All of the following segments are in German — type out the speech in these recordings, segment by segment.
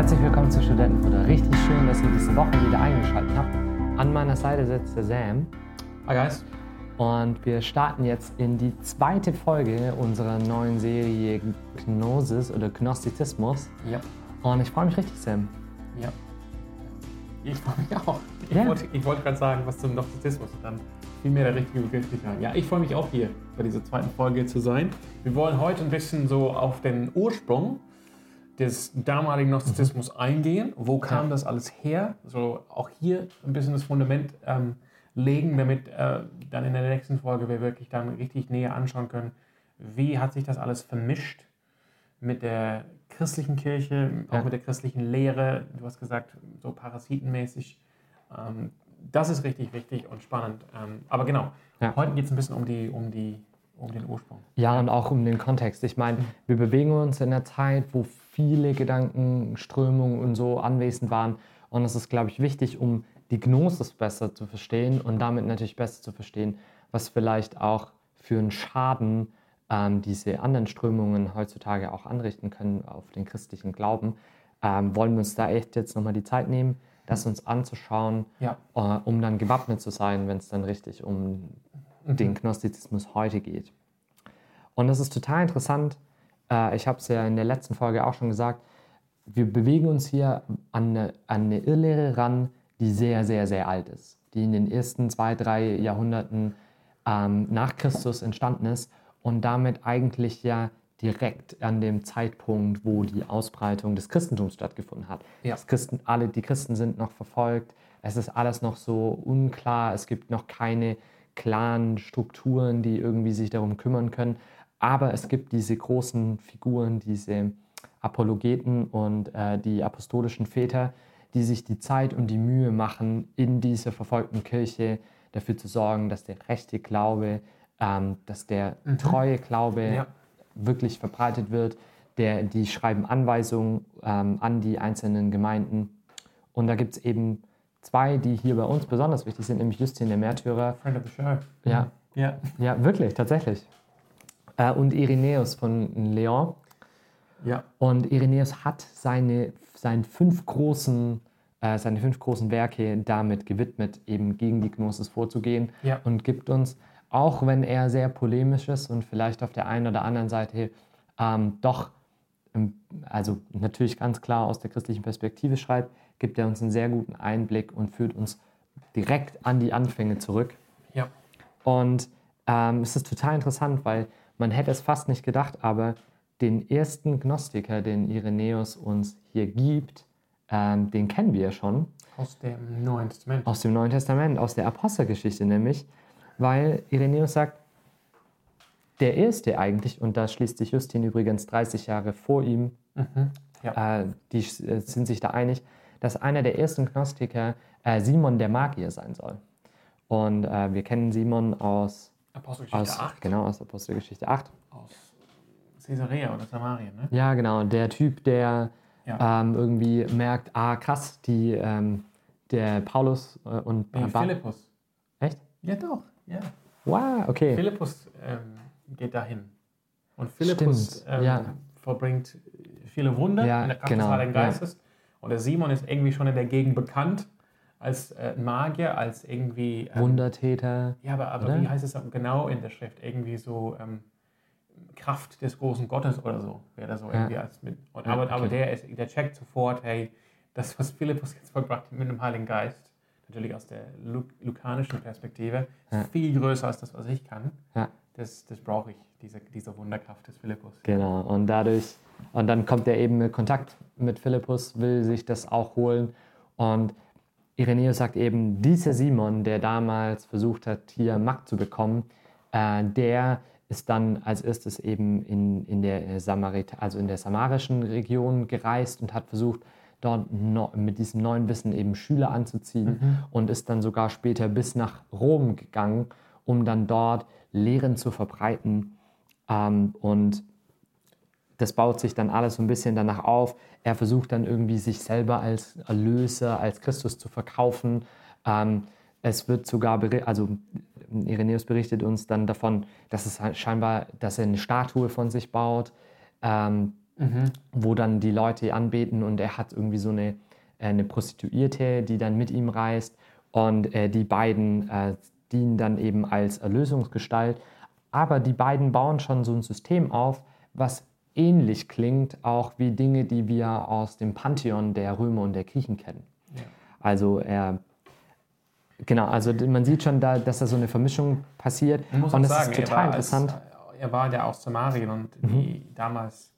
Herzlich willkommen zu Studentenfutter. Richtig schön, dass ihr diese Woche wieder eingeschaltet habt. An meiner Seite sitzt der Sam. Hi guys. Und wir starten jetzt in die zweite Folge unserer neuen Serie Gnosis oder Gnostizismus. Ja. Und ich freue mich richtig, Sam. Ja. Ich freue mich auch. Ich Ja. wollte, ich wollte gerade sagen, was zum Gnostizismus und dann fiel mir der richtige Begriff ein. Ja, ich freue mich auch hier bei dieser zweiten Folge zu sein. Wir wollen heute ein bisschen so auf den Ursprung des damaligen Gnostizismus eingehen. Wo kam Ja. das alles her? So auch hier ein bisschen das Fundament ähm, legen, damit äh, dann in der nächsten Folge wir wirklich dann richtig näher anschauen können, wie hat sich das alles vermischt mit der christlichen Kirche, auch Ja. mit der christlichen Lehre. Du hast gesagt, so parasitenmäßig. Ähm, das ist richtig wichtig und spannend. Ähm, aber genau, Ja. heute geht es ein bisschen um, die, um, die, um den Ursprung. Ja, und auch um den Kontext. Ich meine, wir bewegen uns in einer Zeit, wo viele Gedankenströmungen und so anwesend waren. Und es ist, glaube ich, wichtig, um die Gnosis besser zu verstehen und damit natürlich besser zu verstehen, was vielleicht auch für einen Schaden ähm, diese anderen Strömungen heutzutage auch anrichten können auf den christlichen Glauben. Ähm, wollen wir uns da echt jetzt nochmal die Zeit nehmen, das uns anzuschauen, Ja. äh, um dann gewappnet zu sein, wenn es dann richtig um den Gnostizismus heute geht. Und das ist total interessant. Äh, ich habe es ja in der letzten Folge auch schon gesagt. Wir bewegen uns hier an eine, an eine Irrlehre ran, die sehr, sehr, sehr alt ist. Die in den ersten zwei, drei Jahrhunderten ähm, nach Christus entstanden ist und damit eigentlich ja direkt an dem Zeitpunkt, wo die Ausbreitung des Christentums stattgefunden hat. Ja. Das Christen, alle, die Christen sind noch verfolgt. Es ist alles noch so unklar. Es gibt noch keine klaren Strukturen, die irgendwie sich darum kümmern können. Aber es gibt diese großen Figuren, diese Apologeten und äh, die apostolischen Väter, die sich die Zeit und die Mühe machen, in dieser verfolgten Kirche dafür zu sorgen, dass der rechte Glaube, ähm, dass der treue Glaube Ja. wirklich verbreitet wird. Der, die schreiben Anweisungen ähm, an die einzelnen Gemeinden. Und da gibt es eben zwei, die hier bei uns besonders wichtig sind, nämlich Justin der Märtyrer. Friend of the show. Ja, Ja. ja, wirklich, tatsächlich. Äh, und Irenäus von Leon. Ja. Und Irenäus hat seine, seine, fünf großen, äh, seine fünf großen Werke damit gewidmet, eben gegen die Gnosis vorzugehen Ja. und gibt uns, auch wenn er sehr polemisch ist und vielleicht auf der einen oder anderen Seite ähm, doch, ähm, also natürlich ganz klar aus der christlichen Perspektive schreibt, gibt er uns einen sehr guten Einblick und führt uns direkt an die Anfänge zurück. Ja. Und ähm, es ist total interessant, weil man hätte es fast nicht gedacht, aber den ersten Gnostiker, den Irenäus uns hier gibt, ähm, den kennen wir ja schon Aus dem Neuen Testament. aus dem Neuen Testament, aus der Apostelgeschichte nämlich, weil Irenäus sagt, der erste eigentlich, und da schließt sich Justin übrigens 30 Jahre vor ihm, Mhm. Ja. äh, die äh, sind sich da einig, dass einer der ersten Gnostiker äh, Simon der Magier sein soll. Und äh, wir kennen Simon aus, Apostelgeschichte aus, 8. genau, aus Apostelgeschichte 8. Aus Caesarea oder Samarien, ne? Ja, genau, der Typ, der Ja. ähm, irgendwie merkt, ah krass, die, ähm, der Paulus äh, und Nee, Philippus. Echt? Ja, doch. Ja. Wow, okay. Philippus ähm, geht dahin. Und Philippus ähm, ja. vollbringt viele Wunder Ja, in der Kraft genau, des Heiligen. Geistes. Und der Simon ist irgendwie schon in der Gegend bekannt als äh, Magier, als irgendwie. Ähm, Wundertäter. Ja, aber, aber oder? wie heißt es genau in der Schrift? Irgendwie so ähm, Kraft des großen Gottes oder so. Wäre so Ja. irgendwie als mit. Und, Ja, aber, okay. aber der, ist, der checkt sofort, hey, das, was Philippus jetzt vollbracht hat mit dem Heiligen Geist, natürlich aus der Luk lukanischen Perspektive, ist Ja. viel größer als das, was ich kann. Ja. Das, das brauche ich, diese, diese Wunderkraft des Philippus. Genau. Und dadurch, und dann kommt er eben in Kontakt mit Philippus, will sich das auch holen. Und Irenäus sagt eben, dieser Simon, der damals versucht hat, hier Macht zu bekommen, äh, der ist dann als erstes eben in, in, der Samarit also in der samarischen Region gereist und hat versucht, dort no mit diesem neuen Wissen eben Schüler anzuziehen und ist dann sogar später bis nach Rom gegangen, um dann dort Lehren zu verbreiten. Ähm, und das baut sich dann alles so ein bisschen danach auf. Er versucht dann irgendwie sich selber als Erlöser, als Christus zu verkaufen. Ähm, es wird sogar, also Irenäus berichtet uns dann davon, dass es halt scheinbar, dass er eine Statue von sich baut. Ähm, mhm. wo dann die Leute anbeten und er hat irgendwie so eine, äh, eine Prostituierte, die dann mit ihm reist und äh, die beiden äh, dienen dann eben als Erlösungsgestalt. Aber die beiden bauen schon so ein System auf, was ähnlich klingt, auch wie Dinge, die wir aus dem Pantheon der Römer und der Griechen kennen. Ja. Also er Genau, also man sieht schon, da, dass da so eine Vermischung passiert. und das sagen, ist total er interessant. Als, er war ja aus Samarien und mhm. damals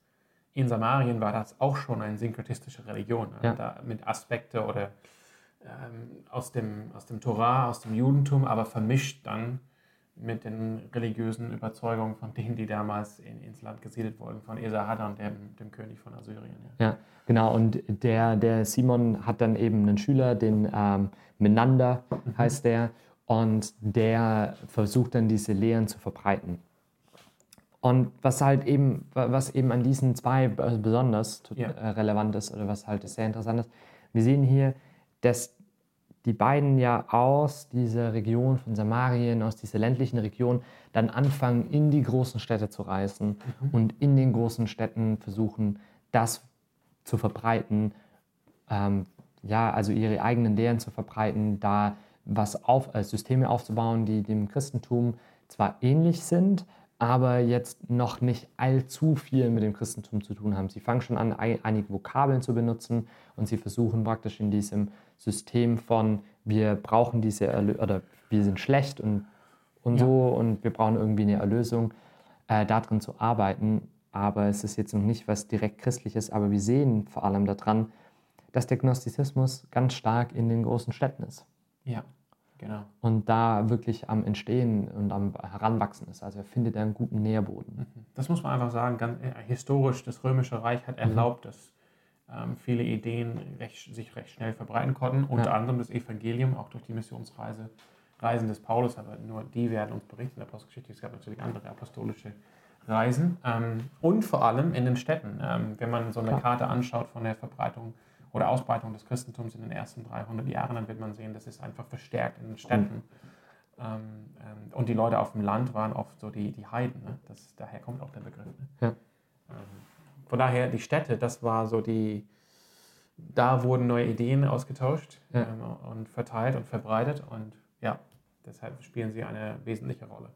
in Samarien war das auch schon eine synkretistische Religion. Ja. Da mit Aspekte oder ähm, aus, dem, aus dem Torah, aus dem Judentum, aber vermischt dann mit den religiösen Überzeugungen von denen, die damals in, ins Land gesiedelt wurden, von Esarhaddon, dem, dem König von Assyrien. Ja. ja. genau. Und der, der Simon hat dann eben einen Schüler, den ähm, Menander mhm. heißt der, und der versucht dann diese Lehren zu verbreiten. Und was halt eben, was eben an diesen zwei besonders ja. Äh, relevant ist oder was halt sehr interessant ist, wir sehen hier, dass die beiden ja aus dieser Region von Samarien, aus dieser ländlichen Region, dann anfangen, in die großen Städte zu reisen mhm. und in den großen Städten versuchen, das zu verbreiten, ähm, ja, also ihre eigenen Lehren zu verbreiten, da was auf, äh, Systeme aufzubauen, die dem Christentum zwar ähnlich sind, aber jetzt noch nicht allzu viel mit dem Christentum zu tun haben. Sie fangen schon an, einige Vokabeln zu benutzen und sie versuchen praktisch in diesem System von wir brauchen diese Erlö oder wir sind schlecht und, und ja. so und wir brauchen irgendwie eine Erlösung, äh, darin zu arbeiten. Aber es ist jetzt noch nicht was direkt christliches, aber wir sehen vor allem daran, dass der Gnostizismus ganz stark in den großen Städten ist. Ja. Genau. Und da wirklich am Entstehen und am Heranwachsen ist. Also er findet einen guten Nährboden. Mhm. Das muss man einfach sagen. Ganz, äh, historisch, das Römische Reich hat mhm. erlaubt, mhm. dass ähm, viele Ideen recht, sich recht schnell verbreiten konnten. Unter ja. anderem das Evangelium, auch durch die Missionsreise Reisen des Paulus, aber nur die werden uns berichten in der Apostelgeschichte. Es gab natürlich andere apostolische Reisen. Ähm, und vor allem in den Städten. Ähm, wenn man so eine Karte anschaut von der Verbreitung oder Ausbreitung des Christentums in den ersten 300 Jahren, dann wird man sehen, das ist einfach verstärkt in den Städten. Ähm, ähm, und die Leute auf dem Land waren oft so die, die Heiden. Ne? Das, daher kommt auch der Begriff. Ne? Ja. Ähm, von daher, die Städte, das war so die, da wurden neue Ideen ausgetauscht ja. ähm, und verteilt und verbreitet. Und ja, deshalb spielen sie eine wesentliche Rolle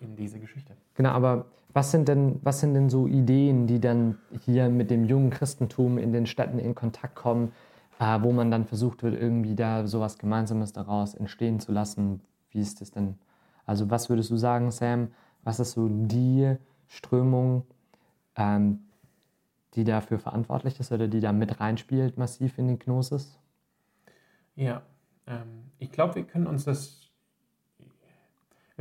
in diese Geschichte. Genau, aber was sind denn, was sind denn so Ideen, die dann hier mit dem jungen Christentum in den Städten in Kontakt kommen, äh, wo man dann versucht wird, irgendwie da sowas Gemeinsames daraus entstehen zu lassen? Wie ist das denn? Also was würdest du sagen, Sam? Was ist so die Strömung, ähm, die dafür verantwortlich ist oder die da mit reinspielt massiv in den Gnosis? Ja, ähm, ich glaube, wir können uns das,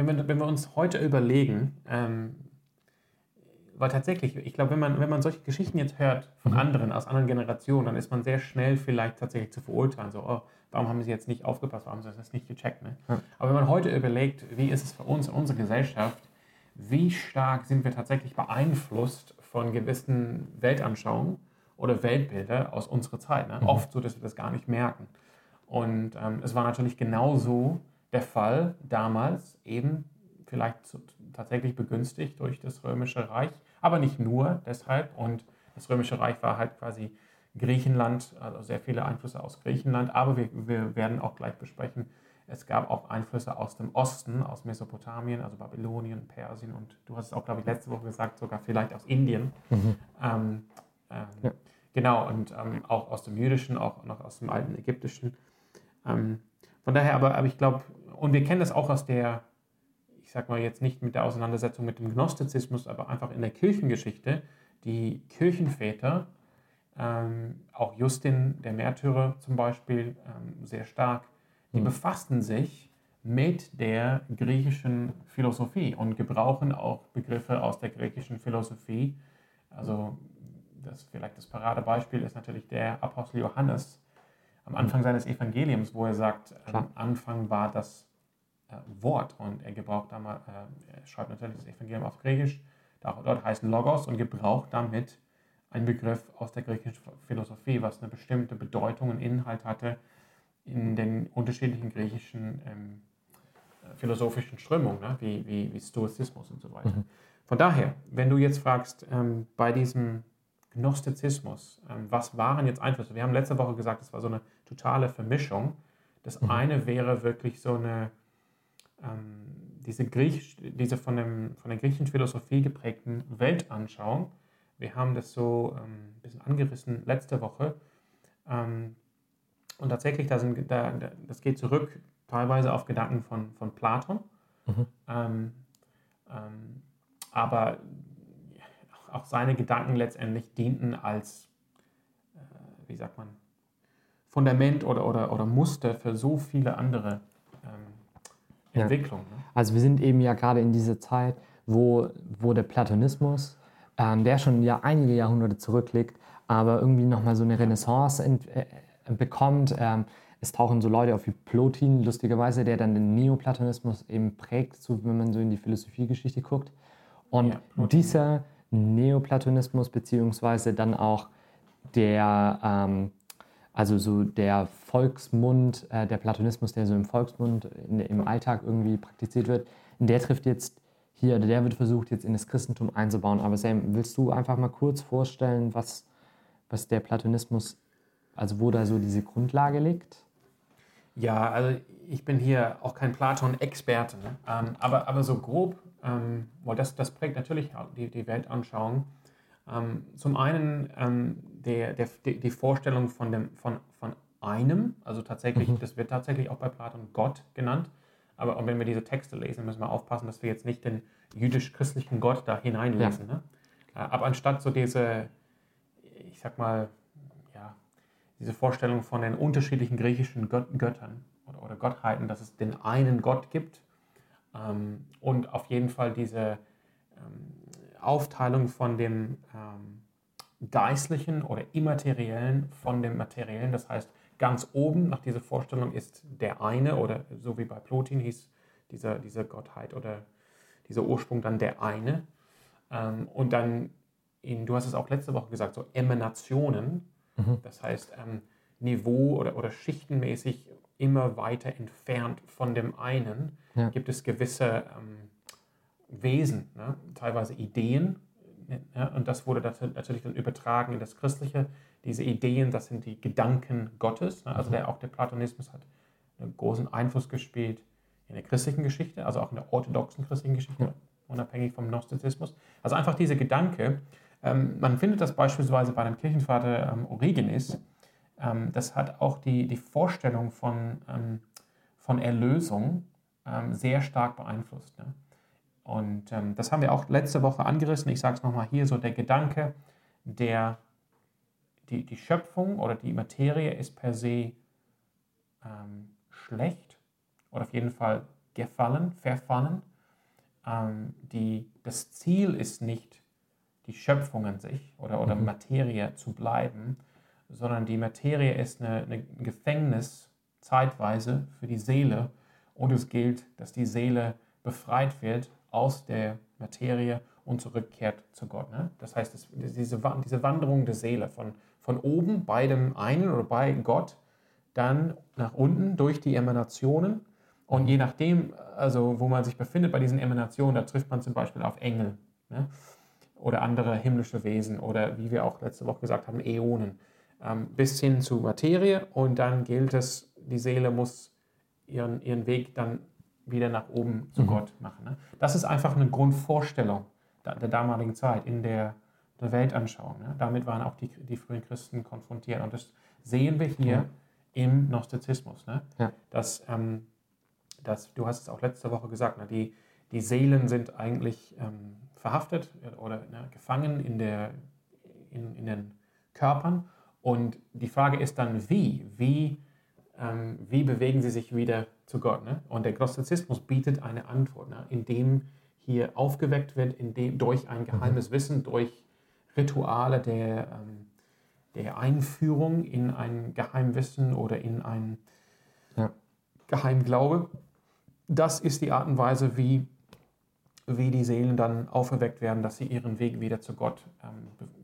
wenn wir, wenn wir uns heute überlegen, ähm, weil tatsächlich, ich glaube, wenn man, wenn man solche Geschichten jetzt hört von mhm. anderen, aus anderen Generationen, dann ist man sehr schnell vielleicht tatsächlich zu verurteilen. So, oh, warum haben sie jetzt nicht aufgepasst, warum haben sie das nicht gecheckt? Ne? Ja. Aber wenn man heute überlegt, wie ist es für uns in unserer Gesellschaft, wie stark sind wir tatsächlich beeinflusst von gewissen Weltanschauungen oder Weltbilder aus unserer Zeit. Ne? Mhm. Oft so, dass wir das gar nicht merken. Und ähm, es war natürlich genauso der Fall damals, eben vielleicht zu, tatsächlich begünstigt durch das Römische Reich, aber nicht nur deshalb. Und das Römische Reich war halt quasi Griechenland, also sehr viele Einflüsse aus Griechenland, aber wir, wir werden auch gleich besprechen, es gab auch Einflüsse aus dem Osten, aus Mesopotamien, also Babylonien, Persien und du hast es auch, glaube ich, letzte Woche gesagt, sogar vielleicht aus Indien. Mhm. Ähm, ähm, ja. Genau, und ähm, auch aus dem Jüdischen, auch noch aus dem alten Ägyptischen. Ähm, von daher aber, aber ich glaube, und wir kennen das auch aus der ich sage mal jetzt nicht mit der Auseinandersetzung mit dem Gnostizismus, aber einfach in der Kirchengeschichte, die Kirchenväter, ähm, auch Justin, der Märtyrer zum Beispiel, ähm, sehr stark, die mhm. befassten sich mit der griechischen Philosophie und gebrauchen auch Begriffe aus der griechischen Philosophie. Also das vielleicht das Paradebeispiel ist natürlich der Apostel Johannes am Anfang seines Evangeliums, wo er sagt, am Anfang war das äh, Wort und er gebraucht da mal, äh, er schreibt natürlich das Evangelium auf Griechisch, dort heißt Logos und gebraucht damit einen Begriff aus der griechischen Philosophie, was eine bestimmte Bedeutung und Inhalt hatte in den unterschiedlichen griechischen ähm, philosophischen Strömungen, ne? wie, wie, wie Stoizismus und so weiter. Mhm. Von daher, wenn du jetzt fragst, ähm, bei diesem Gnostizismus. Ähm, was waren jetzt Einflüsse? Wir haben letzte Woche gesagt, es war so eine totale Vermischung. Das mhm. eine wäre wirklich so eine, ähm, diese, Griech, diese von, dem, von der griechischen Philosophie geprägten Weltanschauung. Wir haben das so ähm, ein bisschen angerissen letzte Woche. Ähm, und tatsächlich, da sind, da, das geht zurück teilweise auf Gedanken von, von Platon. Mhm. Ähm, ähm, aber auch seine Gedanken letztendlich dienten als, äh, wie sagt man, Fundament oder, oder, oder Muster für so viele andere ähm, Entwicklungen. Ja. Ne? Also wir sind eben ja gerade in dieser Zeit, wo, wo der Platonismus, ähm, der schon ja einige Jahrhunderte zurückliegt, aber irgendwie nochmal so eine Renaissance ent, äh, bekommt. Ähm, es tauchen so Leute auf wie Plotin, lustigerweise, der dann den Neoplatonismus eben prägt, so, wenn man so in die Philosophiegeschichte guckt. Und ja, dieser Neoplatonismus, beziehungsweise dann auch der, ähm, also so der Volksmund, äh, der Platonismus, der so im Volksmund, in, im Alltag irgendwie praktiziert wird, der trifft jetzt hier, der wird versucht jetzt in das Christentum einzubauen. Aber Sam, willst du einfach mal kurz vorstellen, was, was der Platonismus, also wo da so diese Grundlage liegt? Ja, also ich bin hier auch kein Platon-Experte, ne? ähm, aber, aber so grob, ähm, weil das, das prägt natürlich die, die Weltanschauung. Ähm, zum einen ähm, der, der, die Vorstellung von, dem, von, von einem, also tatsächlich, mhm. das wird tatsächlich auch bei Platon Gott genannt. Aber und wenn wir diese Texte lesen, müssen wir aufpassen, dass wir jetzt nicht den jüdisch-christlichen Gott da hineinlesen. Ja. Ne? Äh, aber anstatt so diese, ich sag mal, diese Vorstellung von den unterschiedlichen griechischen Göttern oder, oder Gottheiten, dass es den einen Gott gibt ähm, und auf jeden Fall diese ähm, Aufteilung von dem ähm, Geistlichen oder Immateriellen von dem Materiellen. Das heißt, ganz oben nach dieser Vorstellung ist der eine oder so wie bei Plotin hieß dieser, diese Gottheit oder dieser Ursprung dann der eine. Ähm, und dann, in, du hast es auch letzte Woche gesagt, so Emanationen Mhm. Das heißt, Niveau- oder, oder schichtenmäßig immer weiter entfernt von dem einen ja. gibt es gewisse ähm, Wesen, ne? teilweise Ideen. Ne? Und das wurde natürlich dann übertragen in das Christliche. Diese Ideen, das sind die Gedanken Gottes. Ne? Also mhm. der, auch der Platonismus hat einen großen Einfluss gespielt in der christlichen Geschichte, also auch in der orthodoxen christlichen Geschichte, ja. unabhängig vom Gnostizismus. Also einfach diese Gedanke, ähm, man findet das beispielsweise bei dem Kirchenvater ähm, Origenes. Ähm, das hat auch die, die Vorstellung von, ähm, von Erlösung ähm, sehr stark beeinflusst. Ne? Und ähm, das haben wir auch letzte Woche angerissen. Ich sage es nochmal hier, so der Gedanke, der, die, die Schöpfung oder die Materie ist per se schlecht oder auf jeden Fall gefallen, verfallen. die, das Ziel ist nicht die Schöpfung an sich oder, oder mhm. Materie zu bleiben, sondern die Materie ist eine Gefängnis zeitweise für die Seele und es gilt, dass die Seele befreit wird aus der Materie und zurückkehrt zu Gott. Ne? Das heißt, es, diese, diese Wanderung der Seele von, von oben bei dem einen oder bei Gott, dann nach unten durch die Emanationen und je nachdem, also wo man sich befindet bei diesen Emanationen, da trifft man zum Beispiel auf Engel. Ne? oder andere himmlische Wesen oder wie wir auch letzte Woche gesagt haben, Äonen, bis hin zu Materie und dann gilt es, die Seele muss ihren, ihren Weg dann wieder nach oben zu mhm. Gott machen. Ne? Das ist einfach eine Grundvorstellung der, der damaligen Zeit in der, der Weltanschauung. Ne? Damit waren auch die, die frühen Christen konfrontiert und das sehen wir hier ja. im Gnostizismus. Ne? Ja. Dass, ähm, dass, du hast es auch letzte Woche gesagt, ne? die, die Seelen sind eigentlich ähm, verhaftet oder ne, gefangen in, der, in, in, den Körpern. Und die Frage ist dann, wie? Wie, ähm, wie bewegen sie sich wieder zu Gott? Ne? Und der Gnostizismus bietet eine Antwort, ne? indem hier aufgeweckt wird, indem, durch ein geheimes mhm. Wissen, durch Rituale der, ähm, der Einführung in ein Geheimwissen oder in ein ja. Geheimglaube. Das ist die Art und Weise, wie wie die Seelen dann auferweckt werden, dass sie ihren Weg wieder zu Gott ähm,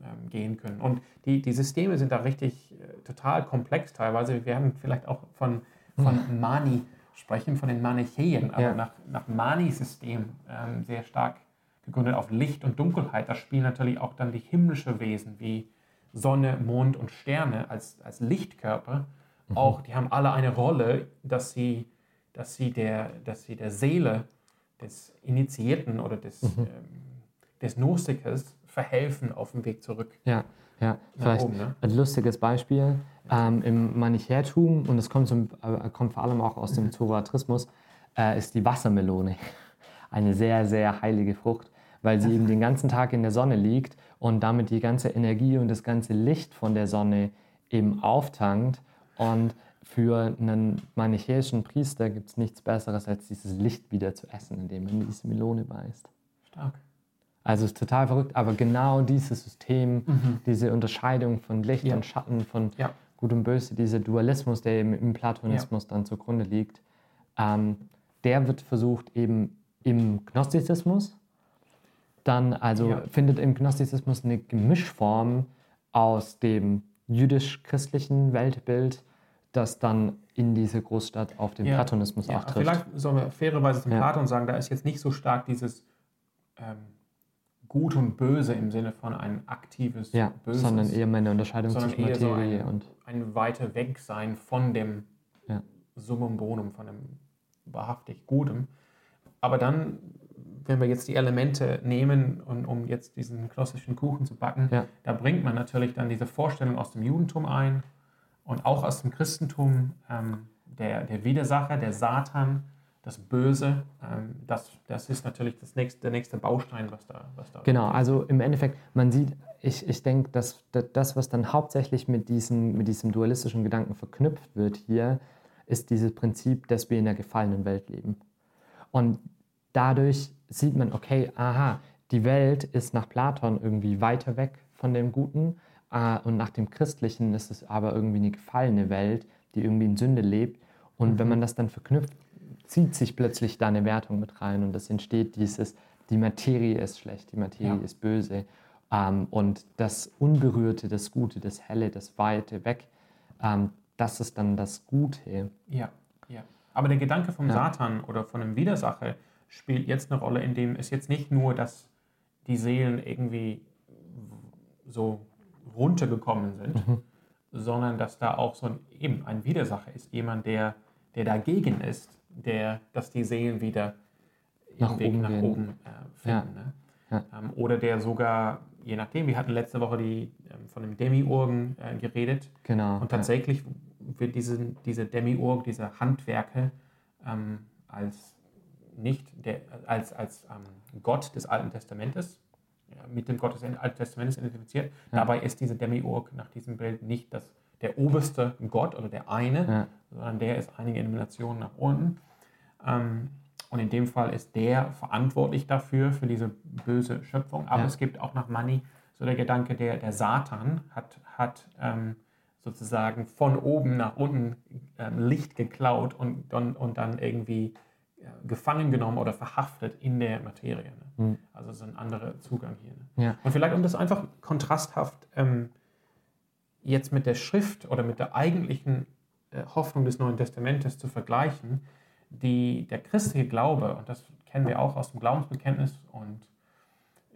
ähm, gehen können. Und die, die Systeme sind da richtig äh, total komplex teilweise. Wir werden vielleicht auch von, von Mani sprechen, von den Manichäen, aber ja. nach, nach Mani-System ähm, sehr stark gegründet auf Licht und Dunkelheit. Da spielen natürlich auch dann die himmlischen Wesen wie Sonne, Mond und Sterne als, als Lichtkörper auch, die haben alle eine Rolle, dass sie, dass sie, der, dass sie der Seele des Initiierten oder des, ähm, des Gnostikers verhelfen auf dem Weg zurück. Ja, ja. Vielleicht oben, ne? ein lustiges Beispiel ähm, im Manichäertum, und es kommt, zum, äh, kommt vor allem auch aus dem Zoroastrismus, äh, ist die Wassermelone. Eine sehr, sehr heilige Frucht, weil sie eben den ganzen Tag in der Sonne liegt und damit die ganze Energie und das ganze Licht von der Sonne eben auftankt. Und für einen manichäischen Priester gibt es nichts Besseres, als dieses Licht wieder zu essen, indem man diese Melone beißt. Stark. Also es ist total verrückt, aber genau dieses System, diese Unterscheidung von Licht Ja. und Schatten, von Ja. Gut und Böse, dieser Dualismus, der eben im Platonismus dann zugrunde liegt, ähm, der wird versucht eben im Gnostizismus. Dann also Ja. findet im Gnostizismus eine Gemischform aus dem jüdisch-christlichen Weltbild, das dann in diese Großstadt auf den Ja. Platonismus Ja, auch trifft. vielleicht sollen wir fairerweise zum Ja. Platon sagen, da ist jetzt nicht so stark dieses ähm, Gut und Böse im Sinne von ein aktives Ja, Böses, sondern eher mehr eine Unterscheidung zwischen eher so Materie ein, und ein weiter weg sein von dem Ja. Summum Bonum, von dem wahrhaftig Gutem. Aber dann, wenn wir jetzt die Elemente nehmen, und, um jetzt diesen klassischen Kuchen zu backen, Ja. da bringt man natürlich dann diese Vorstellung aus dem Judentum ein und auch aus dem Christentum, ähm, der, der Widersacher, der Satan, das Böse, ähm, das, das ist natürlich das nächste, der nächste Baustein, was da, was da Genau, also im Endeffekt, man sieht, ich, ich denke, dass da- das, was dann hauptsächlich mit, diesen, mit diesem dualistischen Gedanken verknüpft wird hier, ist dieses Prinzip, dass wir in einer gefallenen Welt leben. Und dadurch sieht man, okay, aha, die Welt ist nach Platon irgendwie weiter weg von dem Guten und nach dem Christlichen ist es aber irgendwie eine gefallene Welt, die irgendwie in Sünde lebt. Und wenn man das dann verknüpft, zieht sich plötzlich da eine Wertung mit rein und es entsteht dieses, die Materie ist schlecht, die Materie Ja. ist böse ähm, und das Unberührte, das Gute, das Helle, das Weite weg, ähm, das ist dann das Gute. Ja, ja. Aber der Gedanke vom Ja. Satan oder von einem Widersacher spielt jetzt eine Rolle, indem es jetzt nicht nur, dass die Seelen irgendwie so runtergekommen sind, Mhm. sondern dass da auch so ein, eben ein Widersacher ist, jemand, der, der dagegen ist, der, dass die Seelen wieder Nach ihren Weg oben nach gehen. oben äh, finden. Ne? Ja. Ähm, oder der sogar, je nachdem, wir hatten letzte Woche die, ähm, von dem Demiurgen äh, geredet, Genau. und tatsächlich wird diese, diese Demiurg, diese Handwerke ähm, als nicht der, als, als ähm, Gott des Alten Testamentes, ja, mit dem Gott des Alten Testamentes identifiziert. Dabei ist diese Demiurg nach diesem Bild nicht das, der oberste Gott oder der eine, Ja. sondern der ist einige Eliminationen nach unten. Ähm, und in dem Fall ist der verantwortlich dafür, für diese böse Schöpfung. Aber Ja. es gibt auch nach Mani so der Gedanke, der, der Satan hat, hat ähm, sozusagen von oben nach unten ähm, Licht geklaut und, und, und dann irgendwie ja, gefangen genommen oder verhaftet in der Materie. Ne? Mhm. Also so ein anderer Zugang hier. Ne? Ja. Und vielleicht, um das einfach kontrasthaft ähm, jetzt mit der Schrift oder mit der eigentlichen äh, Hoffnung des Neuen Testamentes zu vergleichen, die, der christliche Glaube, und das kennen wir auch aus dem Glaubensbekenntnis, und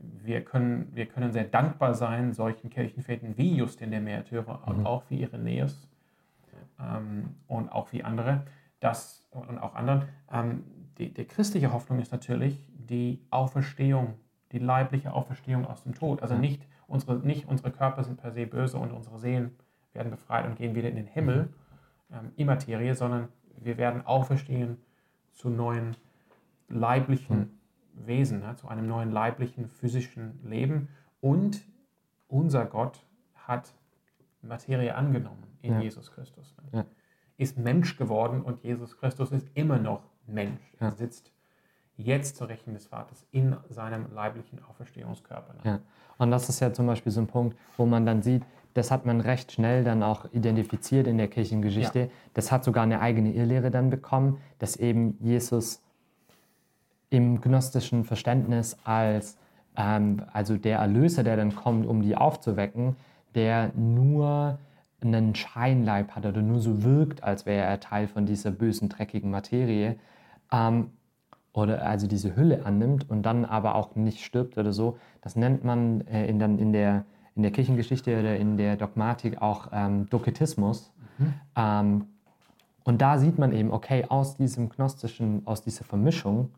wir können, wir können sehr dankbar sein solchen Kirchenvätern wie Justin der Märtyrer und auch wie Irenäus ähm, und auch wie andere, das, und auch anderen. Ähm, die, die christliche Hoffnung ist natürlich die Auferstehung, die leibliche Auferstehung aus dem Tod. Also nicht unsere, nicht unsere Körper sind per se böse und unsere Seelen werden befreit und gehen wieder in den Himmel, ähm, Immaterie, sondern wir werden auferstehen zu neuen leiblichen Wesen, ne, zu einem neuen leiblichen physischen Leben. Und unser Gott hat Materie angenommen in Ja. Jesus Christus. Ne? Ja. Ist Mensch geworden und Jesus Christus ist immer noch Mensch. Er Ja. sitzt jetzt zur Rechten des Vaters in seinem leiblichen Auferstehungskörper. Ja. Und das ist ja zum Beispiel so ein Punkt, wo man dann sieht, das hat man recht schnell dann auch identifiziert in der Kirchengeschichte. Das hat sogar eine eigene Irrlehre dann bekommen, dass eben Jesus im gnostischen Verständnis als ähm, also der Erlöser, der dann kommt, um die aufzuwecken, der nur einen Scheinleib hat oder nur so wirkt, als wäre er Teil von dieser bösen, dreckigen Materie. Ähm, oder also diese Hülle annimmt und dann aber auch nicht stirbt oder so, das nennt man äh, in, dann in, der, in der Kirchengeschichte oder in der Dogmatik auch ähm, Doketismus. Mhm. Ähm, und da sieht man eben, okay, aus diesem gnostischen, aus dieser Vermischung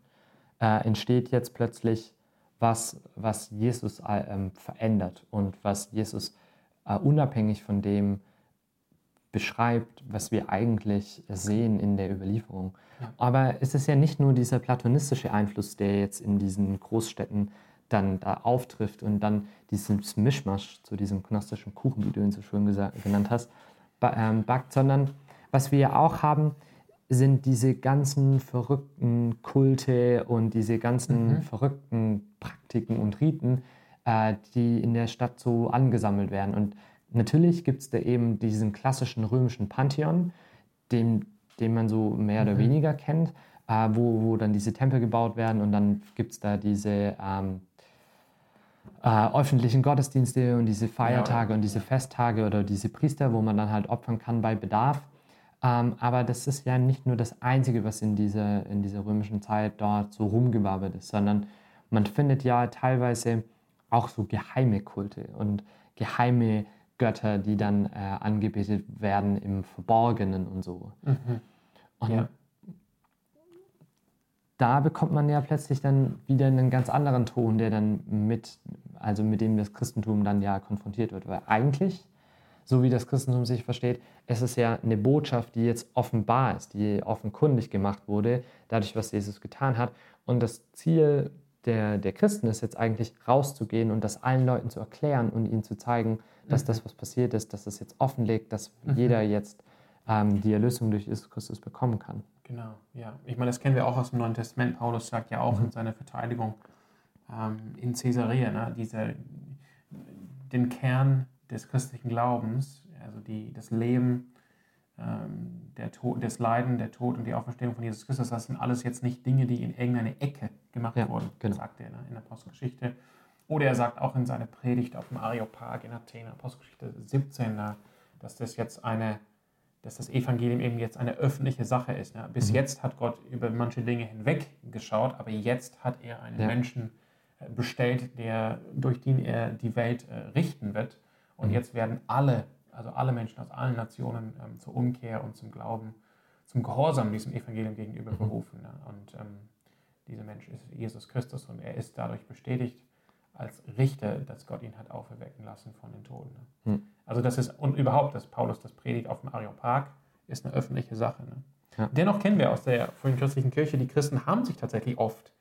äh, entsteht jetzt plötzlich was, was Jesus äh, verändert und was Jesus äh, unabhängig von dem beschreibt, was wir eigentlich sehen in der Überlieferung. Ja. Aber es ist ja nicht nur dieser platonistische Einfluss, der jetzt in diesen Großstädten dann da auftrifft und dann dieses Mischmasch zu diesem gnostischen Kuchen, wie du ihn so schön genannt hast, ähm, backt, sondern was wir ja auch haben, sind diese ganzen verrückten Kulte und diese ganzen mhm. verrückten Praktiken und Riten, äh, die in der Stadt so angesammelt werden. Und natürlich gibt es da eben diesen klassischen römischen Pantheon, den, den man so mehr oder mhm. weniger kennt, äh, wo, wo dann diese Tempel gebaut werden und dann gibt es da diese ähm, äh, öffentlichen Gottesdienste und diese Feiertage ja, und diese Festtage oder diese Priester, wo man dann halt opfern kann bei Bedarf. Ähm, aber das ist ja nicht nur das Einzige, was in dieser, in dieser römischen Zeit dort so rumgewabbelt ist, sondern man findet ja teilweise auch so geheime Kulte und geheime Götter, die dann äh, angebetet werden im Verborgenen und so. Mhm. Und ja. da bekommt man ja plötzlich dann wieder einen ganz anderen Ton, der dann mit, also mit dem das Christentum dann ja konfrontiert wird. Weil eigentlich so wie das Christentum sich versteht, es ist ja eine Botschaft, die jetzt offenbar ist, die offenkundig gemacht wurde, dadurch, was Jesus getan hat. Und das Ziel der, der Christen ist jetzt eigentlich rauszugehen und das allen Leuten zu erklären und ihnen zu zeigen, dass mhm. das, was passiert ist, dass das jetzt offenlegt, dass mhm. jeder jetzt ähm, die Erlösung durch Jesus Christus bekommen kann. Genau, ja. Ich meine, das kennen wir auch aus dem Neuen Testament. Paulus sagt ja auch mhm. in seiner Verteidigung ähm, in Caesarea, ne, diese, den Kern des christlichen Glaubens, also die, das Leben, ähm, der Tod, das Leiden, der Tod und die Auferstehung von Jesus Christus, das sind alles jetzt nicht Dinge, die in irgendeine Ecke gemacht ja, wurden, genau. sagt er in der Apostelgeschichte. Oder er sagt auch in seiner Predigt auf dem Areopag in Athen, Apostelgeschichte 17, dass das jetzt eine, dass das Evangelium eben jetzt eine öffentliche Sache ist. Bis mhm. jetzt hat Gott über manche Dinge hinweg geschaut, aber jetzt hat er einen ja. Menschen äh, bestellt, der, durch den er die Welt äh, richten wird. Und mhm. jetzt werden alle, also alle Menschen aus allen Nationen ähm, zur Umkehr und zum Glauben, zum Gehorsam diesem Evangelium gegenüber mhm. berufen. Ne? Und ähm, dieser Mensch ist Jesus Christus und er ist dadurch bestätigt als Richter, dass Gott ihn hat auferwecken lassen von den Toten. Ne? Mhm. Also das ist, und überhaupt, dass Paulus das predigt auf dem Areopag, ist eine öffentliche Sache. Ne? Ja. Dennoch kennen wir aus der frühen christlichen Kirche, die Christen haben sich tatsächlich oft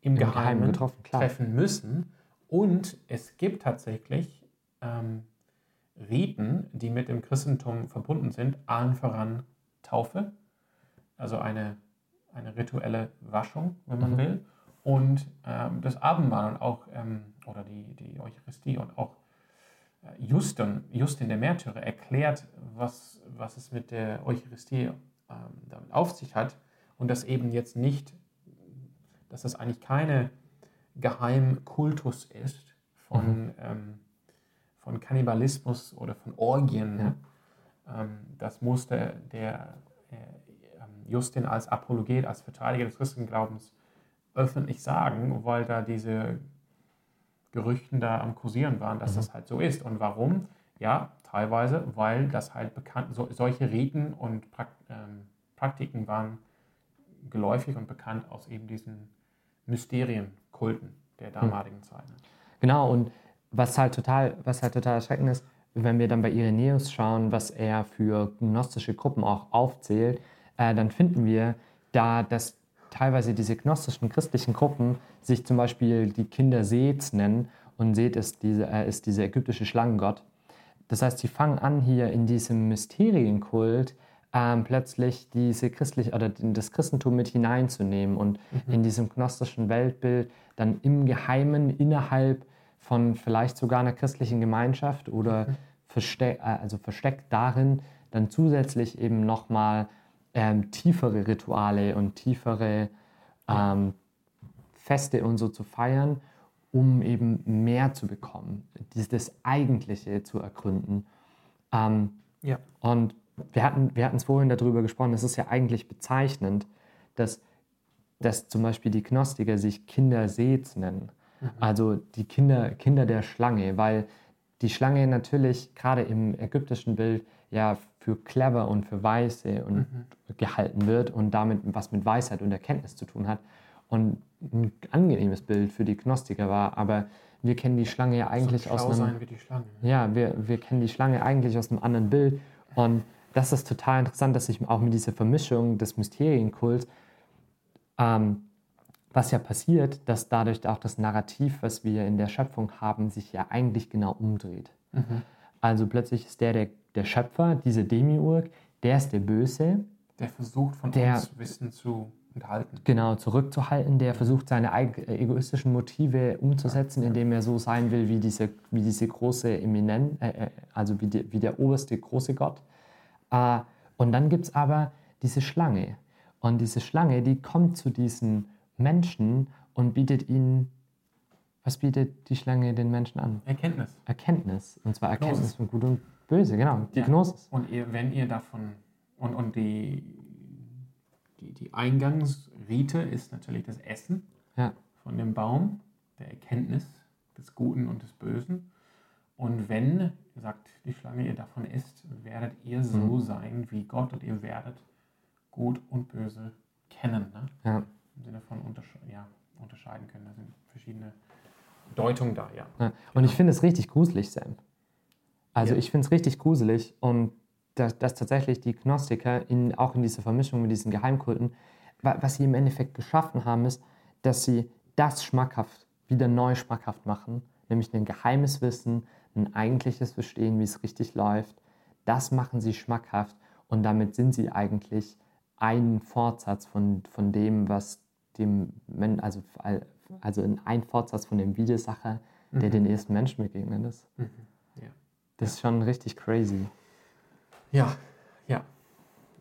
im, Im Geheimen, Geheimen treffen müssen. Und es gibt tatsächlich ähm, Riten, die mit dem Christentum verbunden sind, allen voran Taufe, also eine, eine rituelle Waschung, wenn man mhm. will, und ähm, das Abendmahl und auch, ähm, oder die, die Eucharistie und auch äh, Justin, Justin der Märtyrer erklärt, was, was es mit der Eucharistie ähm, damit auf sich hat und dass eben jetzt nicht, dass das eigentlich keine Geheimkultus ist von mhm. ähm, von Kannibalismus oder von Orgien. Ja. Ähm, das musste der äh, Justin als Apologet, als Verteidiger des Christenglaubens öffentlich sagen, weil da diese Gerüchten da am Kursieren waren, dass mhm. das halt so ist. Und warum? Ja, teilweise, weil das halt bekannt, so, solche Riten und Prakt, ähm, Praktiken waren geläufig und bekannt aus eben diesen Mysterienkulten der mhm. damaligen mhm. Zeit. Genau, und was halt total, was halt total erschreckend ist, wenn wir dann bei Irenäus schauen, was er für gnostische Gruppen auch aufzählt, äh, dann finden wir da, dass teilweise diese gnostischen christlichen Gruppen sich zum Beispiel die Kinder Seths nennen und Seth ist, diese, äh, ist dieser ägyptische Schlangengott. Das heißt, sie fangen an, hier in diesem Mysterienkult ähm, plötzlich diese christliche oder das Christentum mit hineinzunehmen und mhm. in diesem gnostischen Weltbild dann im Geheimen innerhalb von vielleicht sogar einer christlichen Gemeinschaft oder mhm. versteck, äh, also versteckt darin dann zusätzlich eben nochmal ähm, tiefere Rituale und tiefere ähm, Feste und so zu feiern, um eben mehr zu bekommen, das Eigentliche zu ergründen. Ähm, ja. Und wir hatten wir es vorhin darüber gesprochen, es ist ja eigentlich bezeichnend, dass, dass zum Beispiel die Gnostiker sich Kinder Seths nennen. Mhm. Also die Kinder, Kinder der Schlange, weil die Schlange natürlich gerade im ägyptischen Bild ja für clever und für weise und Mhm. gehalten wird und damit was mit Weisheit und Erkenntnis zu tun hat und ein angenehmes Bild für die Gnostiker war, aber wir kennen die Schlange ja eigentlich so aus einem sein wie die Schlange. ja, wir, wir kennen die Schlange eigentlich aus einem anderen Bild. Und das ist total interessant, dass sich auch mit dieser Vermischung des Mysterienkults, ähm, was ja passiert, dass dadurch auch das Narrativ, was wir in der Schöpfung haben, sich ja eigentlich genau umdreht. Mhm. Also plötzlich ist der, der der Schöpfer, diese Demiurg, der ist der Böse, Der versucht von Der- uns Wissen zu enthalten. genau zurückzuhalten, der versucht seine äh, egoistischen Motive umzusetzen, indem er so sein will wie diese, wie diese große Eminenz, äh, äh, also wie, die, wie der oberste große Gott. Äh, und dann gibt es aber diese Schlange. Und diese Schlange, die kommt zu diesen Menschen und bietet ihnen, was bietet die Schlange den Menschen an? Erkenntnis. Erkenntnis. Und zwar Erkenntnis von Gut und Böse, genau, die Ja. Gnosis. Und ihr, wenn ihr davon und, und die, die, die Eingangsrite ist natürlich das Essen Ja. von dem Baum, der Erkenntnis des Guten und des Bösen. Und wenn, sagt die Schlange, ihr davon isst, werdet ihr so Mhm. sein wie Gott und ihr werdet Gut und Böse kennen. Ne? Ja. Im Sinne von untersche ja, unterscheiden können. Da sind verschiedene Deutungen da, ja. Ja. Und ich finde es richtig gruselig, Sam. Also Ja. ich finde es richtig gruselig und dass, dass tatsächlich die Gnostiker in, auch in dieser Vermischung mit diesen Geheimkulten, wa- was sie im Endeffekt geschaffen haben, ist, dass sie das schmackhaft, wieder neu schmackhaft machen, nämlich ein geheimes Wissen, ein eigentliches Verstehen, wie es richtig läuft. Das machen sie schmackhaft und damit sind sie eigentlich ein Fortsatz von, von dem, was dem, also, also ein Fortsatz von dem Widersacher, der Mhm. den ersten Menschen begegnet ist. Mhm. Das ist schon richtig crazy. Ja, ja.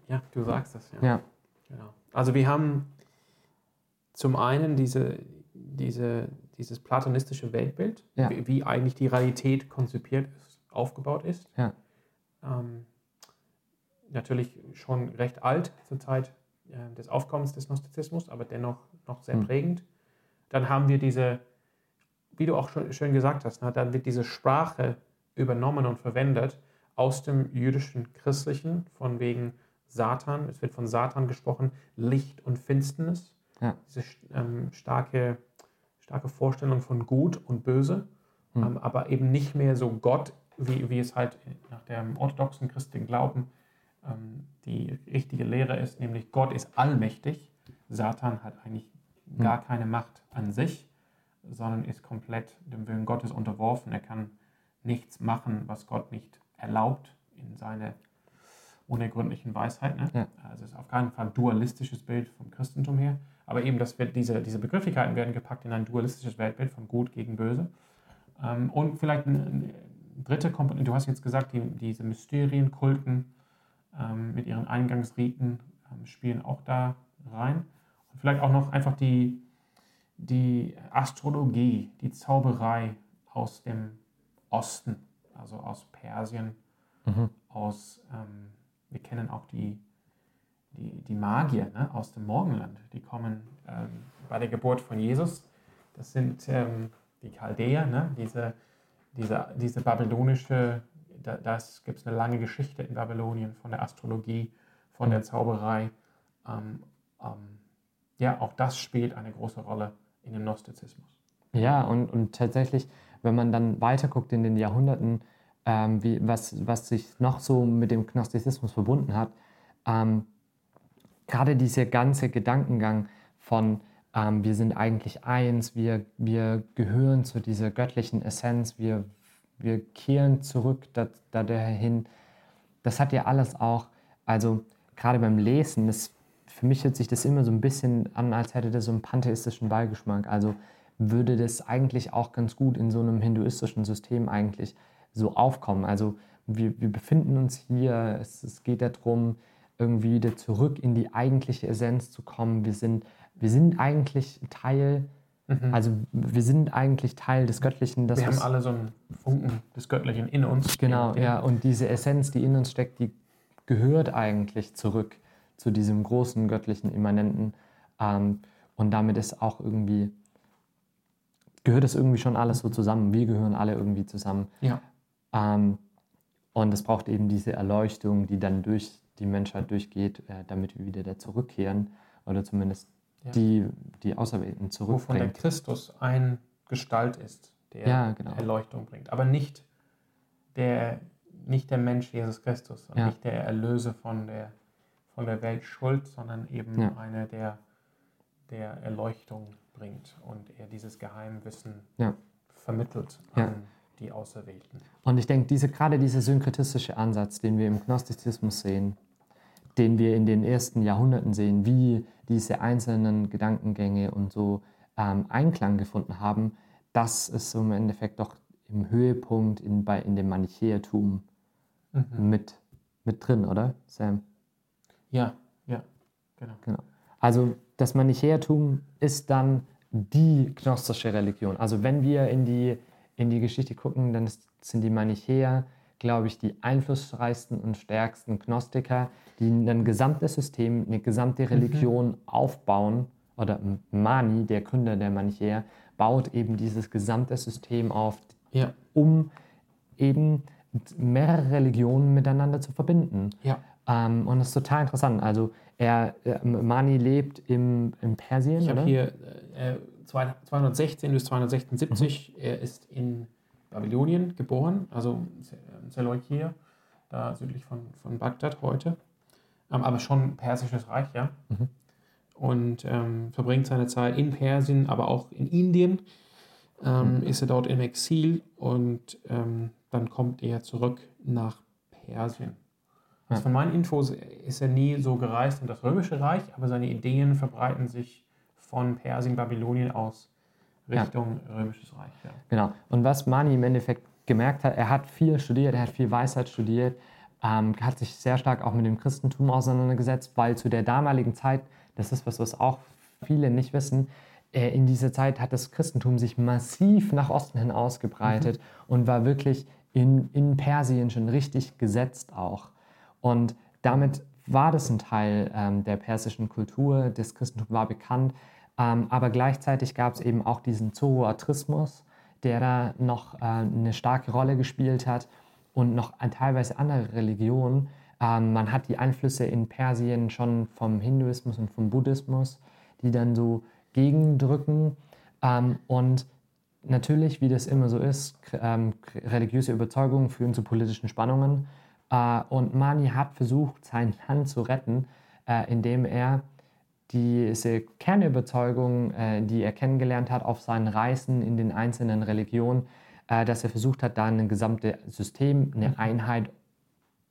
Ja, du sagst das, ja. Ja, Genau. Also wir haben zum einen diese, diese, dieses platonistische Weltbild, Ja. wie, wie eigentlich die Realität konzipiert ist, aufgebaut ist. Ja. Ähm, natürlich schon recht alt zur Zeit äh, des Aufkommens des Gnostizismus, aber dennoch noch sehr Hm. prägend. Dann haben wir diese, wie du auch schon schön gesagt hast, ne, dann wird diese Sprache übernommen und verwendet aus dem jüdischen Christlichen, von wegen Satan. Es wird von Satan gesprochen, Licht und Finsternis. Ja. Diese ähm, starke, starke Vorstellung von Gut und Böse, Hm. ähm, aber eben nicht mehr so Gott, wie, wie es halt nach dem orthodoxen christlichen Glauben ähm, die richtige Lehre ist, nämlich Gott ist allmächtig. Satan hat eigentlich gar keine Macht an sich, sondern ist komplett dem Willen Gottes unterworfen. Er kann nichts machen, was Gott nicht erlaubt in seiner unergründlichen Weisheit. Ne? Ja. Also es ist auf keinen Fall ein dualistisches Bild vom Christentum her, aber eben, dass wir diese, diese Begrifflichkeiten werden gepackt in ein dualistisches Weltbild von Gut gegen Böse. Ähm, und vielleicht eine, eine dritte Komponente, du hast jetzt gesagt, die, diese Mysterienkulten ähm, mit ihren Eingangsriten ähm, spielen auch da rein. Und vielleicht auch noch einfach die, die Astrologie, die Zauberei aus dem Osten, also aus Persien, Mhm. aus, ähm, wir kennen auch die, die, die Magier ne, aus dem Morgenland, die kommen ähm, bei der Geburt von Jesus. Das sind ähm, die Chaldäer, ne, diese, diese, diese babylonische, da, das gibt es eine lange Geschichte in Babylonien von der Astrologie, von der Zauberei. Ähm, ähm, ja, auch das spielt eine große Rolle in dem Gnostizismus. Ja, und, und tatsächlich, wenn man dann weiterguckt in den Jahrhunderten, ähm, wie, was, was sich noch so mit dem Gnostizismus verbunden hat, ähm, gerade dieser ganze Gedankengang von ähm, wir sind eigentlich eins, wir, wir gehören zu dieser göttlichen Essenz, wir, wir kehren zurück da, da dahin, das hat ja alles auch, also gerade beim Lesen, das, für mich hört sich das immer so ein bisschen an, als hätte das so einen pantheistischen Beigeschmack. Also würde das eigentlich auch ganz gut in so einem hinduistischen System eigentlich so aufkommen. Also wir, wir befinden uns hier, es, es geht darum, irgendwie wieder zurück in die eigentliche Essenz zu kommen. Wir sind, wir sind eigentlich Teil, also wir sind eigentlich Teil des Göttlichen. Wir haben alle so einen Funken des Göttlichen in uns. Genau, der- ja. Und diese Essenz, die in uns steckt, die gehört eigentlich zurück zu diesem großen göttlichen Immanenten. Ähm, und damit ist auch irgendwie, gehört es irgendwie schon alles so zusammen. Wir gehören alle irgendwie zusammen. Ja. Ähm, und es braucht eben diese Erleuchtung, die dann durch die Menschheit durchgeht, äh, damit wir wieder da zurückkehren oder zumindest ja. die, die Auserwählten zurückbringt. Wovon der Christus ein Gestalt ist, der ja, genau. Erleuchtung bringt. Aber nicht der, nicht der Mensch Jesus Christus und ja. nicht der Erlöse von der, von der Welt Schuld, sondern eben ja. einer, der, der Erleuchtung bringt und er dieses Geheimwissen vermittelt an die Auserwählten. Und ich denke, diese, gerade dieser synkretistische Ansatz, den wir im Gnostizismus sehen, den wir in den ersten Jahrhunderten sehen, wie diese einzelnen Gedankengänge und so ähm, Einklang gefunden haben, das ist im Endeffekt doch im Höhepunkt in, bei, in dem Manichäertum mhm. mit, mit drin, oder, Sam? Ja, ja, genau. genau. Also das Manichäertum ist dann die gnostische Religion. Also wenn wir in die, in die Geschichte gucken, dann ist, sind die Manichäer glaube ich, die einflussreichsten und stärksten Gnostiker, die ein gesamtes System, eine gesamte mhm. Religion mhm. aufbauen. Oder Mani, der Gründer der Manichäer, baut eben dieses gesamte System auf, ja. um eben mehrere Religionen miteinander zu verbinden. Ja. Ähm, und das ist total interessant. Also er, äh, Mani lebt im, in Persien, Ich habe hier äh, 216 bis 276. Mhm. Er ist in Babylonien geboren, also Seleukia, da südlich von, von Bagdad heute. Ähm, aber schon persisches Reich, ja. Mhm. Und ähm, verbringt seine Zeit in Persien, aber auch in Indien. Ähm, mhm. Ist er dort im Exil und ähm, dann kommt er zurück nach Persien. Also von meinen Infos ist er nie so gereist in das Römische Reich, aber seine Ideen verbreiten sich von Persien, Babylonien aus Richtung ja. Römisches Reich. Ja. Genau. Und was Mani im Endeffekt gemerkt hat, er hat viel studiert, er hat viel Weisheit studiert, ähm, hat sich sehr stark auch mit dem Christentum auseinandergesetzt, weil zu der damaligen Zeit, das ist was, was auch viele nicht wissen, äh, in dieser Zeit hat das Christentum sich massiv nach Osten hin ausgebreitet mhm. und war wirklich in, in Persien schon richtig gesetzt auch. Und damit war das ein Teil ähm, der persischen Kultur, das Christentum war bekannt, ähm, aber gleichzeitig gab es eben auch diesen Zoroastrismus, der da noch äh, eine starke Rolle gespielt hat und noch teilweise andere Religionen. Ähm, man hat die Einflüsse in Persien schon vom Hinduismus und vom Buddhismus, die dann so gegendrücken. Ähm, und natürlich, wie das immer so ist, ähm, religiöse Überzeugungen führen zu politischen Spannungen. Äh, und Mani hat versucht, sein Land zu retten, äh, indem er diese Kernüberzeugung, äh, die er kennengelernt hat auf seinen Reisen in den einzelnen Religionen, dass er versucht hat, da ein gesamtes System, eine mhm. Einheit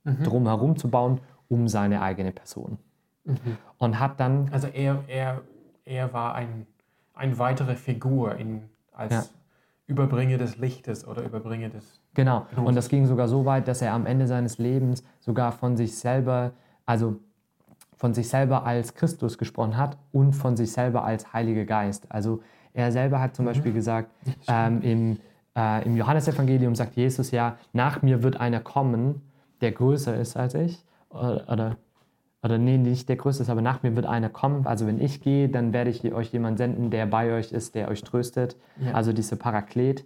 mhm. drumherum zu bauen, um seine eigene Person. Mhm. Und hat dann. Also er, er, er war ein, eine weitere Figur in, als ja. Überbringer des Lichtes oder Überbringer des. Genau. Und das ging sogar so weit, dass er am Ende seines Lebens sogar von sich selber, also von sich selber als Christus gesprochen hat und von sich selber als Heiliger Geist. Also er selber hat zum mhm. Beispiel gesagt, ähm, im, äh, im Johannesevangelium sagt Jesus ja, nach mir wird einer kommen, der größer ist als ich. Oder, oder, oder nee, nicht der größte ist, aber nach mir wird einer kommen. Also wenn ich gehe, dann werde ich euch jemanden senden, der bei euch ist, der euch tröstet. Ja. Also diese Paraklet,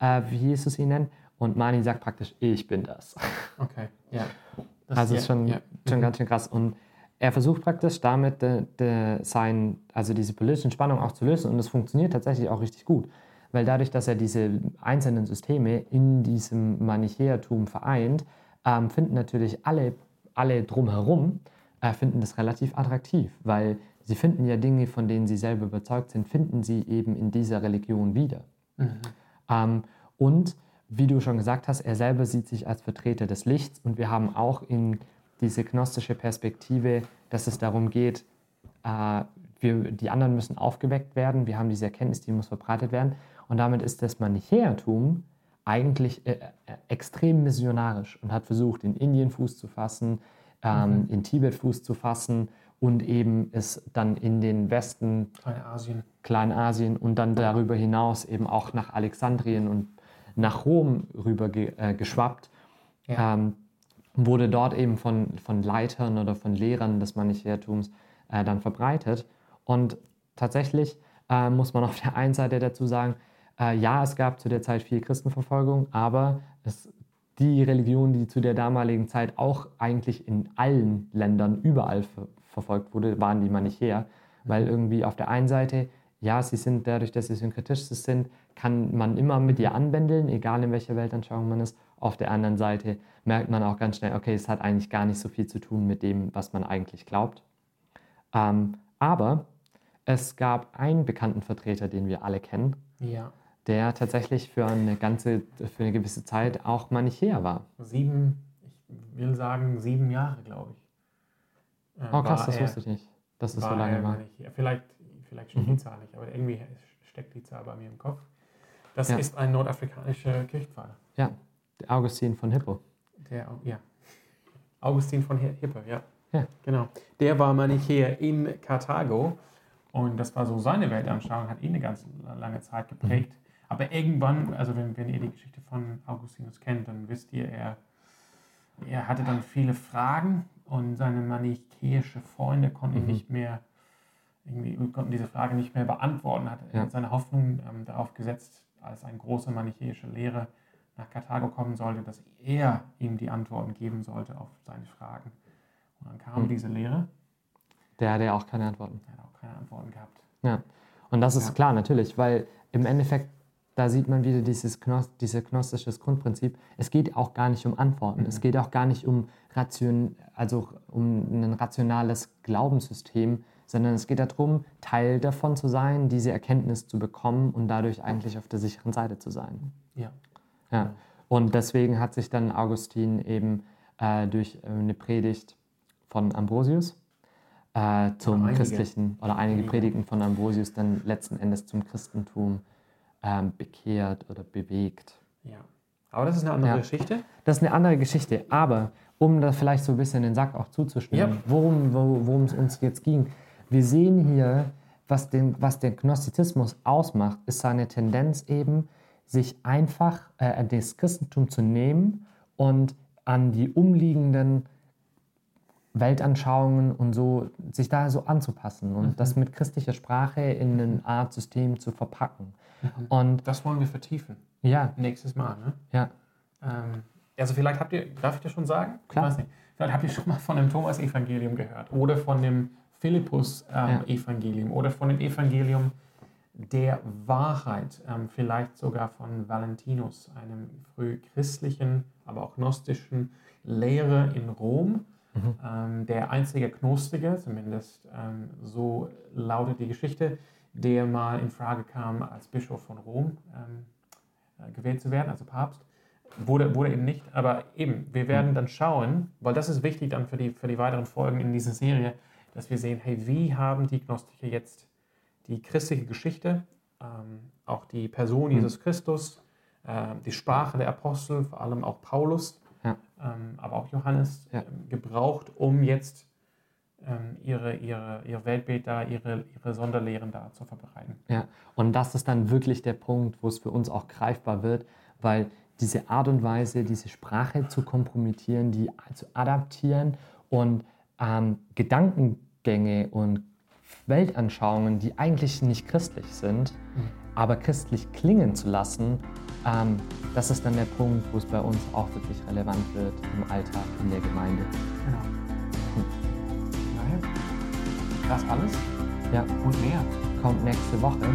äh, wie Jesus ihn nennt. Und Mani sagt praktisch, ich bin das. Okay, ja. Das, also ja, ist schon, ja. schon mhm. ganz schön krass. Und er versucht praktisch damit de, de sein, also diese politischen Spannungen auch zu lösen und es funktioniert tatsächlich auch richtig gut. Weil dadurch, dass er diese einzelnen Systeme in diesem Manichäertum vereint, ähm, finden natürlich alle, alle drumherum, äh, finden das relativ attraktiv, weil sie finden ja Dinge, von denen sie selber überzeugt sind, finden sie eben in dieser Religion wieder. Mhm. Ähm, und wie du schon gesagt hast, er selber sieht sich als Vertreter des Lichts und wir haben auch in diese gnostische Perspektive, dass es darum geht, äh, wir, die anderen müssen aufgeweckt werden, wir haben diese Erkenntnis, die muss verbreitet werden. Und damit ist das Manichäertum eigentlich äh, äh, extrem missionarisch und hat versucht, in Indien Fuß zu fassen, ähm, mhm. in Tibet Fuß zu fassen und eben es dann in den Westen, Kleinasien. Kleinasien und dann darüber hinaus eben auch nach Alexandrien und nach Rom rüber ge, äh, geschwappt. Ja. Ähm, wurde dort eben von, von Leitern oder von Lehrern des Manichäertums äh, dann verbreitet. Und tatsächlich äh, muss man auf der einen Seite dazu sagen, äh, ja, es gab zu der Zeit viel Christenverfolgung, aber es die Religion, die zu der damaligen Zeit auch eigentlich in allen Ländern überall ver verfolgt wurde, waren die Manichäer. Weil irgendwie auf der einen Seite, ja, sie sind dadurch, dass sie synkretisch sind, kann man immer mit ihr anbändeln, egal in welcher Weltanschauung man ist. Auf der anderen Seite merkt man auch ganz schnell, okay, es hat eigentlich gar nicht so viel zu tun mit dem, was man eigentlich glaubt. Ähm, aber es gab einen bekannten Vertreter, den wir alle kennen, Ja. der tatsächlich für eine ganze, für eine gewisse Zeit auch Manichäer war. Sieben, ich will sagen sieben Jahre, glaube ich. Äh, Oh krass, das er- wusste ich nicht, dass das so lange war. Vielleicht, vielleicht stimmt Mhm. die Zahl nicht, aber irgendwie steckt die Zahl bei mir im Kopf. Das Ja. ist ein nordafrikanischer Kirchenvater. Ja, der Augustin von Hippo. Der, ja. Augustin von Hi- Hippo, ja. Ja. Genau. Der war Manichäer in Karthago und das war so seine Weltanschauung, hat ihn eine ganz lange Zeit geprägt. Aber irgendwann, also wenn, wenn ihr die Geschichte von Augustinus kennt, dann wisst ihr, er, er hatte dann viele Fragen und seine manichäische Freunde konnten Mhm. nicht mehr, irgendwie konnten diese Frage nicht mehr beantworten, hat Ja. seine Hoffnung ähm, darauf gesetzt, als ein großer manichäischer Lehrer nach Karthago kommen sollte, dass er ihm die Antworten geben sollte auf seine Fragen. Und dann kam Mhm. diese Lehre, Der hatte ja auch keine Antworten. er hat auch keine Antworten gehabt. Ja. Und das ist Ja. klar, natürlich, weil im Endeffekt, da sieht man wieder dieses Gnos dieses gnostisches Grundprinzip. Es geht auch gar nicht um Antworten. Mhm. Es geht auch gar nicht um, Ration, also um ein rationales Glaubenssystem, sondern es geht darum, Teil davon zu sein, diese Erkenntnis zu bekommen und dadurch eigentlich auf der sicheren Seite zu sein. Ja. Ja. Ja. Und deswegen hat sich dann Augustin eben äh, durch äh, eine Predigt von Ambrosius äh, zum einige. christlichen oder einige. Predigten von Ambrosius dann letzten Endes zum Christentum ähm, bekehrt oder bewegt. ja. Aber das ist eine andere Ja. Geschichte. Das ist eine andere Geschichte, aber um da vielleicht so ein bisschen den Sack auch zuzuschneiden, Ja. worum, wo- worum es uns jetzt ging. Wir sehen hier, was den, was den Gnostizismus ausmacht, ist seine Tendenz eben, sich einfach äh, das Christentum zu nehmen und an die umliegenden Weltanschauungen und so, sich da so anzupassen und Mhm. das mit christlicher Sprache in eine Art System zu verpacken. Und Das wollen wir vertiefen. ja, Nächstes Mal, ne? ja, Ähm, also vielleicht habt ihr, darf ich das schon sagen? Klar. Ich weiß nicht. Vielleicht habt ihr schon mal von dem Thomas-Evangelium gehört oder von dem Philippus-Evangelium oder von dem Evangelium der Wahrheit, ähm, vielleicht sogar von Valentinus, einem frühchristlichen, aber auch gnostischen Lehrer in Rom. Mhm. Ähm, der einzige Gnostiker, zumindest ähm, so lautet die Geschichte, der mal in Frage kam, als Bischof von Rom ähm, äh, gewählt zu werden, also Papst. Wurde, wurde eben nicht, aber eben, wir werden dann schauen, weil das ist wichtig dann für die, für die weiteren Folgen in dieser Serie, dass wir sehen, hey, wie haben die Gnostiker jetzt die christliche Geschichte, ähm, auch die Person Jesus Christus, ähm, die Sprache der Apostel, vor allem auch Paulus, Ja. ähm, aber auch Johannes, Ja. ähm, gebraucht, um jetzt ähm, ihre, ihre, ihr Weltbild da, ihre, ihre Sonderlehren da zu verbreiten. Ja, und das ist dann wirklich der Punkt, wo es für uns auch greifbar wird, weil diese Art und Weise, diese Sprache zu kompromittieren, die zu adaptieren und ähm, Gedankengänge und Weltanschauungen, die eigentlich nicht christlich sind, aber christlich klingen zu lassen, ähm, das ist dann der Punkt, wo es bei uns auch wirklich relevant wird im Alltag, in der Gemeinde. Genau. Daher, das alles Ja, und mehr. kommt nächste Woche.